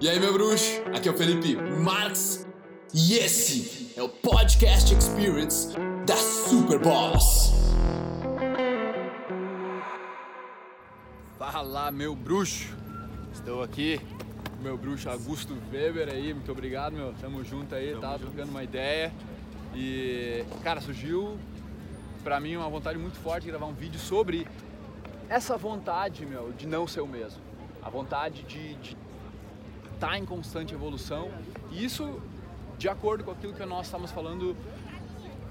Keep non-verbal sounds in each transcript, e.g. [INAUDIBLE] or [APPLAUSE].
E aí, meu bruxo? Aqui é o Felipe Marx e esse é o Podcast Experience da Super Boss. Fala, meu bruxo! Estou aqui, meu bruxo Augusto Weber aí, muito obrigado, meu. Tamo junto aí, Tamo tá junto. trocando uma ideia. E, cara, surgiu pra mim uma vontade muito forte de gravar um vídeo sobre essa vontade, meu, de não ser o mesmo. A vontade de estar tá em constante evolução. E isso de acordo com aquilo que nós estamos falando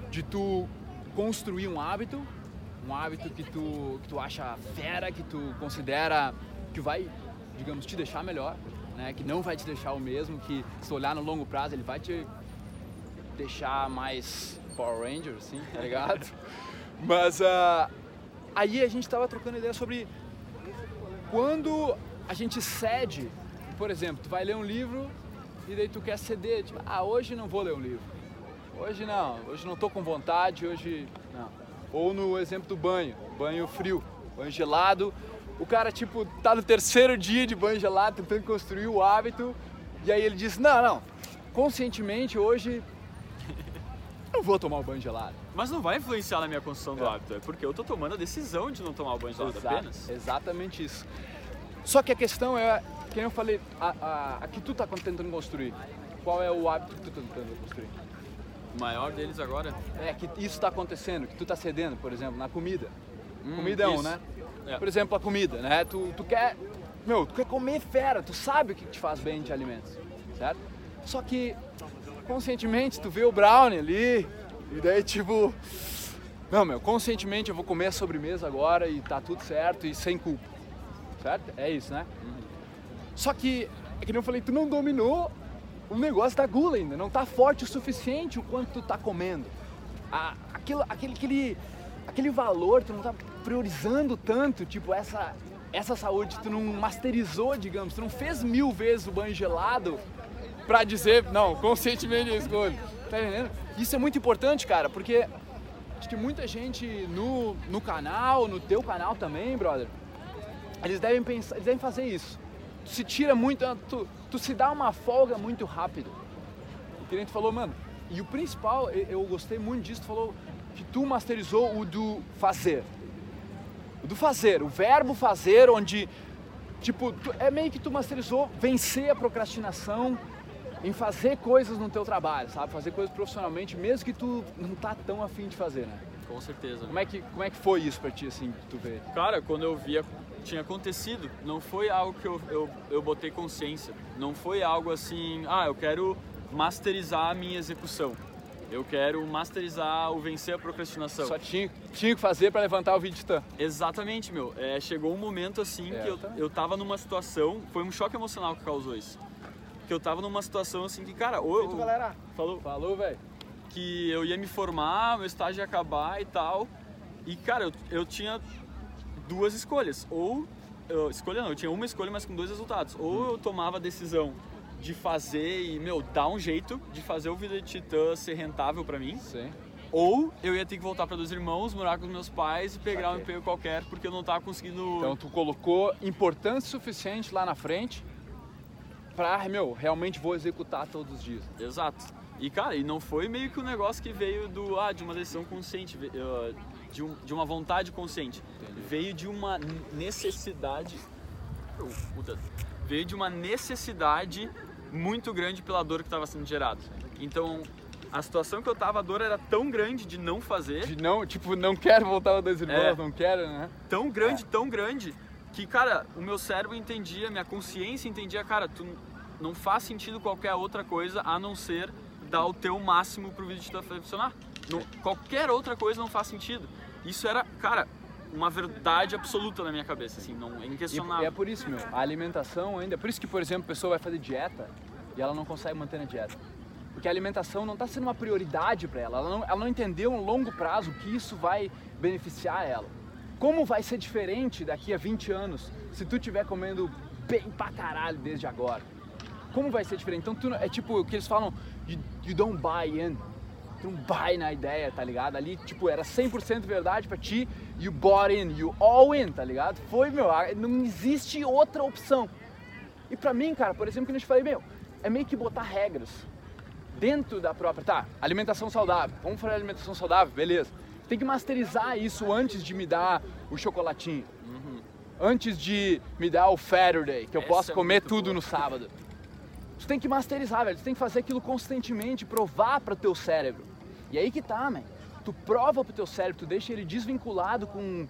de tu construir um hábito, um hábito que tu, que tu acha fera, que tu considera que vai, digamos, te deixar melhor, né? que não vai te deixar o mesmo, que se olhar no longo prazo ele vai te deixar mais Power Ranger, assim, tá ligado? [LAUGHS] Mas uh, aí a gente estava trocando ideia sobre quando a gente cede, por exemplo, tu vai ler um livro e daí tu quer ceder, tipo, ah, hoje não vou ler um livro. Hoje não, hoje não tô com vontade, hoje não. Ou no exemplo do banho, banho frio, banho gelado. O cara, tipo, tá no terceiro dia de banho gelado, tentando construir o hábito, e aí ele diz, não, não, conscientemente hoje [LAUGHS] não vou tomar o banho gelado. Mas não vai influenciar na minha construção do é. hábito, é porque eu tô tomando a decisão de não tomar o banho gelado Exato, apenas. Exatamente isso. Só que a questão é, que eu falei, a, a, a que tu tá tentando construir, qual é o hábito que tu tá tentando construir? O maior deles agora? É, que isso está acontecendo, que tu tá cedendo, por exemplo, na comida. Hum, comida é um, né? É. Por exemplo, a comida, né? Tu, tu quer, meu, tu quer comer fera, tu sabe o que te faz bem de alimentos, certo? Só que, conscientemente, tu vê o brownie ali, e daí tipo, não, meu, conscientemente eu vou comer a sobremesa agora e tá tudo certo e sem culpa, certo? É isso, né? Uhum. Só que, é que eu falei, tu não dominou o negócio da gula ainda, não tá forte o suficiente o quanto tu tá comendo. A, aquilo, aquele, aquele, aquele valor, tu não tá priorizando tanto, tipo, essa, essa saúde, tu não masterizou, digamos, tu não fez mil vezes o banho gelado pra dizer, não, conscientemente escolho. Tá entendendo? Isso é muito importante, cara, porque acho que muita gente no, no canal, no teu canal também, brother, eles devem pensar, eles devem fazer isso tu se tira muito, tu, tu se dá uma folga muito rápido. O cliente falou, mano, e o principal, eu gostei muito disso, tu falou que tu masterizou o do fazer. O do fazer, o verbo fazer, onde, tipo, tu, é meio que tu masterizou vencer a procrastinação em fazer coisas no teu trabalho, sabe? Fazer coisas profissionalmente, mesmo que tu não tá tão afim de fazer, né? Com certeza. Como é que, como é que foi isso pra ti, assim, tu vê? Cara, quando eu via tinha acontecido, não foi algo que eu, eu, eu botei consciência. Não foi algo assim, ah, eu quero masterizar a minha execução. Eu quero masterizar o vencer a procrastinação. Só tinha, tinha que fazer para levantar o vídeo titã. Exatamente, meu. É, chegou um momento assim é, que eu, eu tava numa situação, foi um choque emocional que causou isso. Que eu tava numa situação assim que, cara, ou eu, galera. Falou. Falou, velho. Que eu ia me formar, meu estágio ia acabar e tal. E, cara, eu, eu tinha duas escolhas. Ou, eu, escolha não, eu tinha uma escolha, mas com dois resultados. Ou eu tomava a decisão de fazer e, meu, dar um jeito de fazer o Vida de Titã ser rentável para mim. Sim. Ou eu ia ter que voltar para dois irmãos, morar com os meus pais e pegar um emprego qualquer porque eu não tava conseguindo. Então tu colocou importância suficiente lá na frente pra, meu, realmente vou executar todos os dias. Exato. E cara, e não foi meio que um negócio que veio do ah, de uma decisão consciente de, um, de uma vontade consciente. Entendi. Veio de uma necessidade. puta, veio de uma necessidade muito grande pela dor que estava sendo gerada. Então, a situação que eu tava, a dor era tão grande de não fazer. De não, tipo, não quero voltar a dois irmãos, é, não quero, né? Tão grande, é. tão grande, que, cara, o meu cérebro entendia, minha consciência entendia, cara, tu não faz sentido qualquer outra coisa a não ser dar o teu máximo pro vídeo te funcionar. Não, qualquer outra coisa não faz sentido. Isso era, cara, uma verdade absoluta na minha cabeça, assim, não é inquestionável. E é por isso, meu, a alimentação ainda, é por isso que, por exemplo, a pessoa vai fazer dieta e ela não consegue manter a dieta. Porque a alimentação não está sendo uma prioridade para ela, ela não, ela não entendeu um longo prazo que isso vai beneficiar ela. Como vai ser diferente daqui a 20 anos se tu estiver comendo bem pra caralho desde agora? Como vai ser diferente? Então, tu, é tipo o que eles falam, you, you don't buy in tu não buy na ideia, tá ligado? Ali, tipo, era 100% verdade pra ti, you bought in, you all in, tá ligado? Foi, meu, não existe outra opção. E pra mim, cara, por exemplo, que eu te falei, meu, é meio que botar regras dentro da própria. Tá, alimentação saudável. Vamos fazer alimentação saudável, beleza. Tem que masterizar isso antes de me dar o chocolatinho. Uhum. Antes de me dar o Saturday, que eu Essa posso é comer tudo boa. no sábado. [LAUGHS] Tu tem que masterizar, velho. Tu tem que fazer aquilo constantemente, provar para o teu cérebro. E aí que tá, man. Tu prova pro teu cérebro, tu deixa ele desvinculado com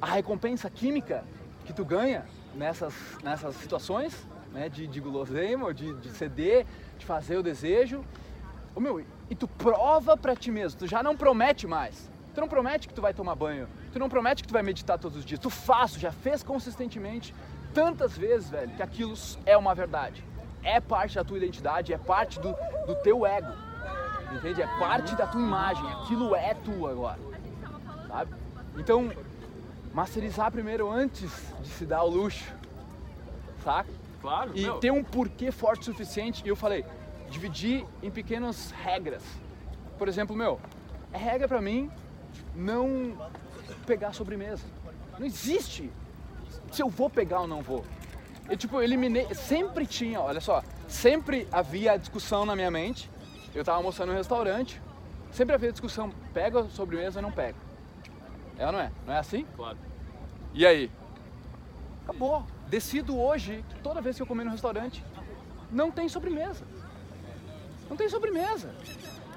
a recompensa química que tu ganha nessas, nessas situações, né? De, de guloseima, de, de ceder, de fazer o desejo. Ô, meu, e tu prova para ti mesmo, tu já não promete mais. Tu não promete que tu vai tomar banho, tu não promete que tu vai meditar todos os dias. Tu faz, já fez consistentemente tantas vezes, velho, que aquilo é uma verdade é parte da tua identidade, é parte do, do teu ego. Entende? É parte da tua imagem, aquilo é tu agora. Sabe? Então, masterizar primeiro antes de se dar o luxo. Saca? Claro. E meu. ter um porquê forte o suficiente. E eu falei, dividir em pequenas regras. Por exemplo, meu, é regra para mim não pegar sobremesa. Não existe se eu vou pegar ou não vou. Eu, tipo, eliminei. Sempre tinha, olha só. Sempre havia discussão na minha mente. Eu tava almoçando no restaurante. Sempre havia discussão: pega sobremesa ou não pega. É ou não é? Não é assim? Claro. E aí? Acabou. Decido hoje, toda vez que eu comer no restaurante, não tem sobremesa. Não tem sobremesa.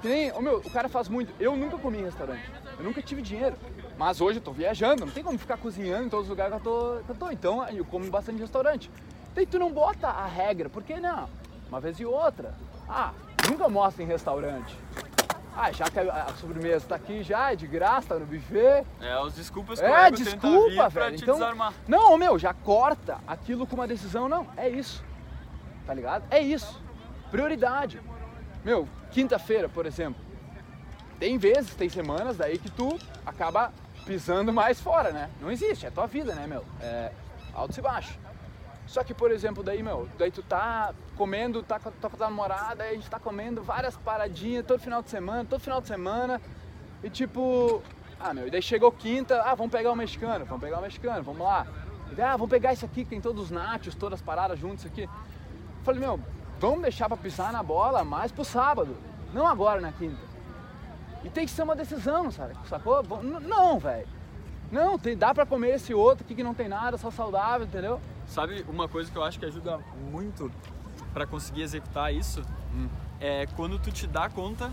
Tem, oh meu, o cara faz muito. Eu nunca comi em restaurante. Eu nunca tive dinheiro. Mas hoje eu tô viajando, não tem como ficar cozinhando em todos os lugares que eu tô. Que eu tô. Então eu como bastante restaurante. Daí tu não bota a regra, por que não? Uma vez e outra. Ah, nunca mostra em restaurante. Ah, já que a sobremesa tá aqui já, é de graça, tá no buffet. É, as desculpas que É, desculpa, velho. então, desarmar. Não, meu, já corta aquilo com uma decisão, não. É isso. Tá ligado? É isso. Prioridade. Meu, quinta-feira, por exemplo. Tem vezes, tem semanas daí que tu acaba pisando mais fora, né? Não existe, é tua vida, né, meu? É alto e baixo. Só que, por exemplo, daí, meu, daí tu tá comendo, tá com a tua namorada, aí a gente tá comendo várias paradinhas todo final de semana, todo final de semana, e tipo, ah, meu, e daí chegou quinta, ah, vamos pegar o mexicano, vamos pegar o mexicano, vamos lá. E daí, ah, vamos pegar isso aqui, que tem todos os nachos, todas as paradas juntos aqui. Eu falei, meu, vamos deixar pra pisar na bola mais pro sábado, não agora na quinta. E tem que ser uma decisão, sabe? Sacou? Não, velho. Não, tem, dá pra comer esse outro aqui que não tem nada, só saudável, entendeu? Sabe uma coisa que eu acho que ajuda muito para conseguir executar isso? Hum. É quando tu te dá conta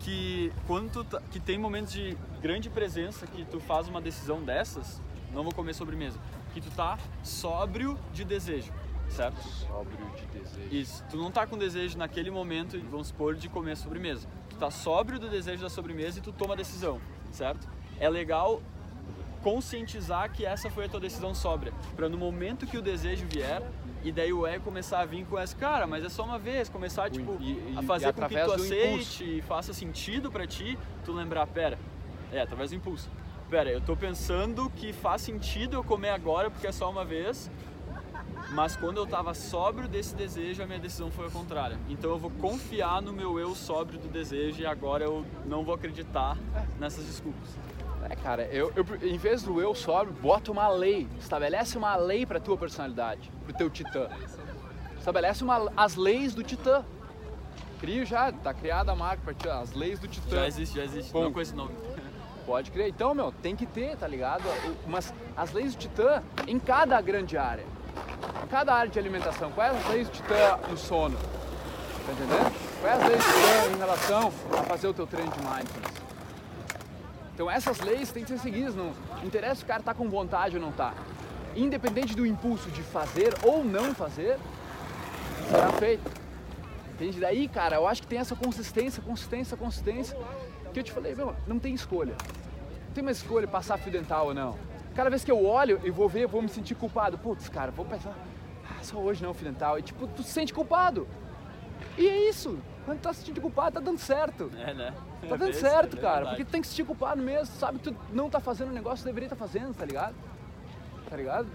que quando tu, tá, que tem momentos de grande presença que tu faz uma decisão dessas, não vou comer sobremesa, que tu tá sóbrio de desejo, certo? Sóbrio de desejo. Isso. Tu não tá com desejo naquele momento, vamos supor, de comer sobremesa tu tá sóbrio do desejo da sobremesa e tu toma a decisão, certo? É legal conscientizar que essa foi a tua decisão sóbria, para no momento que o desejo vier e daí o ego começar a vir com essa, cara, mas é só uma vez, começar tipo e, e, a fazer com que tu aceite e faça sentido para ti, tu lembrar, pera, é através do impulso. Pera, eu tô pensando que faz sentido eu comer agora porque é só uma vez, mas quando eu estava sóbrio desse desejo, a minha decisão foi a contrária. Então eu vou confiar no meu eu sóbrio do desejo e agora eu não vou acreditar nessas desculpas. É, cara, eu, eu, em vez do eu sóbrio, bota uma lei, estabelece uma lei para tua personalidade, para o teu titã. Estabelece uma, as leis do titã. Crio já, tá criada a marca para as leis do titã. Já existe, já existe, Bom, não com esse nome. Pode crer. Então, meu, tem que ter, tá ligado? Mas as leis do titã em cada grande área. Cada área de alimentação, quais as leis titã no sono? Tá entendendo? Quais as leis titã em relação a fazer o teu treino de mindfulness? Então essas leis têm que ser seguidas, não interessa se o cara tá com vontade ou não tá. Independente do impulso de fazer ou não fazer, será feito. Entende? Daí, cara, eu acho que tem essa consistência, consistência, consistência, que eu te falei, meu, não tem escolha. Não tem mais escolha passar fio dental ou não. Cada vez que eu olho e vou ver, eu vou me sentir culpado. Putz, cara, vou pensar, ah, só hoje não, filho dental. E tipo, tu se sente culpado. E é isso. Quando tu tá se sentindo culpado, tá dando certo. É, né? Tá [LAUGHS] dando é certo, é cara. Porque tu tem que se sentir culpado mesmo. Sabe que tu não tá fazendo o negócio que deveria estar tá fazendo, tá ligado? Tá ligado?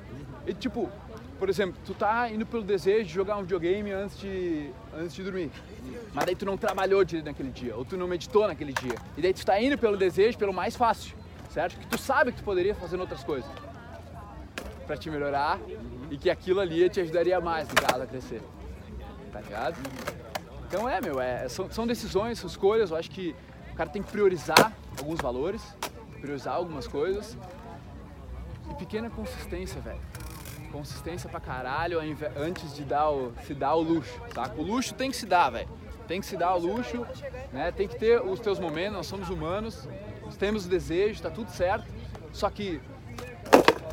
E tipo, por exemplo, tu tá indo pelo desejo de jogar um videogame antes de, antes de dormir. Mas daí tu não trabalhou direito naquele dia, ou tu não meditou naquele dia. E daí tu tá indo pelo desejo, pelo mais fácil certo? Que tu sabe que tu poderia fazer outras coisas. pra te melhorar e que aquilo ali te ajudaria mais, a crescer. Tá ligado? Então é, meu, é, são, são decisões, são escolhas, eu acho que o cara tem que priorizar alguns valores, priorizar algumas coisas. E pequena consistência, velho. Consistência pra caralho antes de dar o, se dar o luxo? O luxo tem que se dar, velho. Tem que se dar o luxo, né? Tem que ter os teus momentos, nós somos humanos, temos o desejo, tá tudo certo. Só que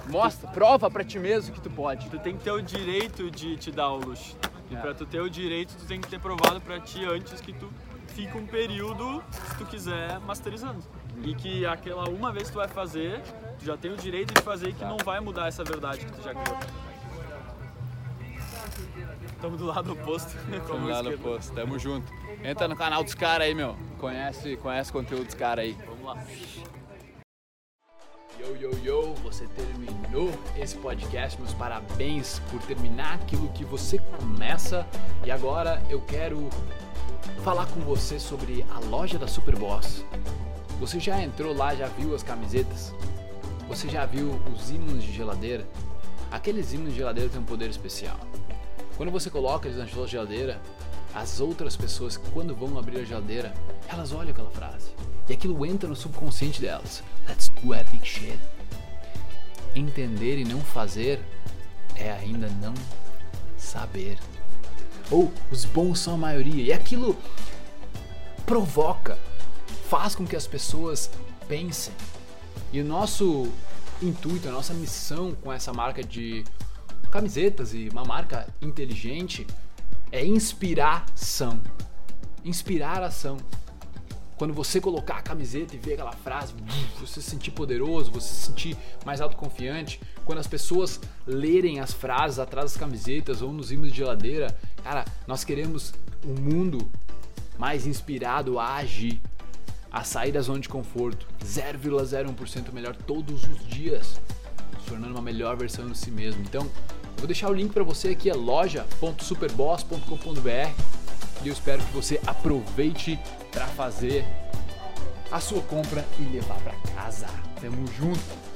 mostra, prova pra ti mesmo que tu pode. Tu tem que ter o direito de te dar o luxo. E é. pra tu ter o direito, tu tem que ter provado pra ti antes que tu fica um período, se tu quiser, masterizando. E que aquela uma vez que tu vai fazer, tu já tem o direito de fazer e que não vai mudar essa verdade que tu já criou. Tamo do lado oposto. Tamo do lado oposto, tamo junto. Entra no canal dos caras aí, meu. Conhece, conhece o conteúdo dos caras aí. Lá. Yo, yo, yo, você terminou esse podcast. Meus parabéns por terminar aquilo que você começa. E agora eu quero falar com você sobre a loja da Superboss. Você já entrou lá, já viu as camisetas? Você já viu os ímãs de geladeira? Aqueles ímãs de geladeira têm um poder especial. Quando você coloca eles na sua geladeira, as outras pessoas, quando vão abrir a geladeira, elas olham aquela frase. E aquilo entra no subconsciente delas. Let's do epic shit. Entender e não fazer é ainda não saber. Ou os bons são a maioria. E aquilo provoca, faz com que as pessoas pensem. E o nosso intuito, a nossa missão com essa marca de camisetas e uma marca inteligente é inspiração. Inspirar ação. Quando você colocar a camiseta e ver aquela frase, você se sentir poderoso, você se sentir mais autoconfiante. Quando as pessoas lerem as frases atrás das camisetas ou nos ímãs de geladeira, cara, nós queremos um mundo mais inspirado a agir, a sair da zona de conforto, 0,01% melhor todos os dias, se tornando uma melhor versão de si mesmo. Então, eu vou deixar o link para você aqui, é loja.superboss.com.br e eu espero que você aproveite para fazer a sua compra e levar para casa. Tamo junto!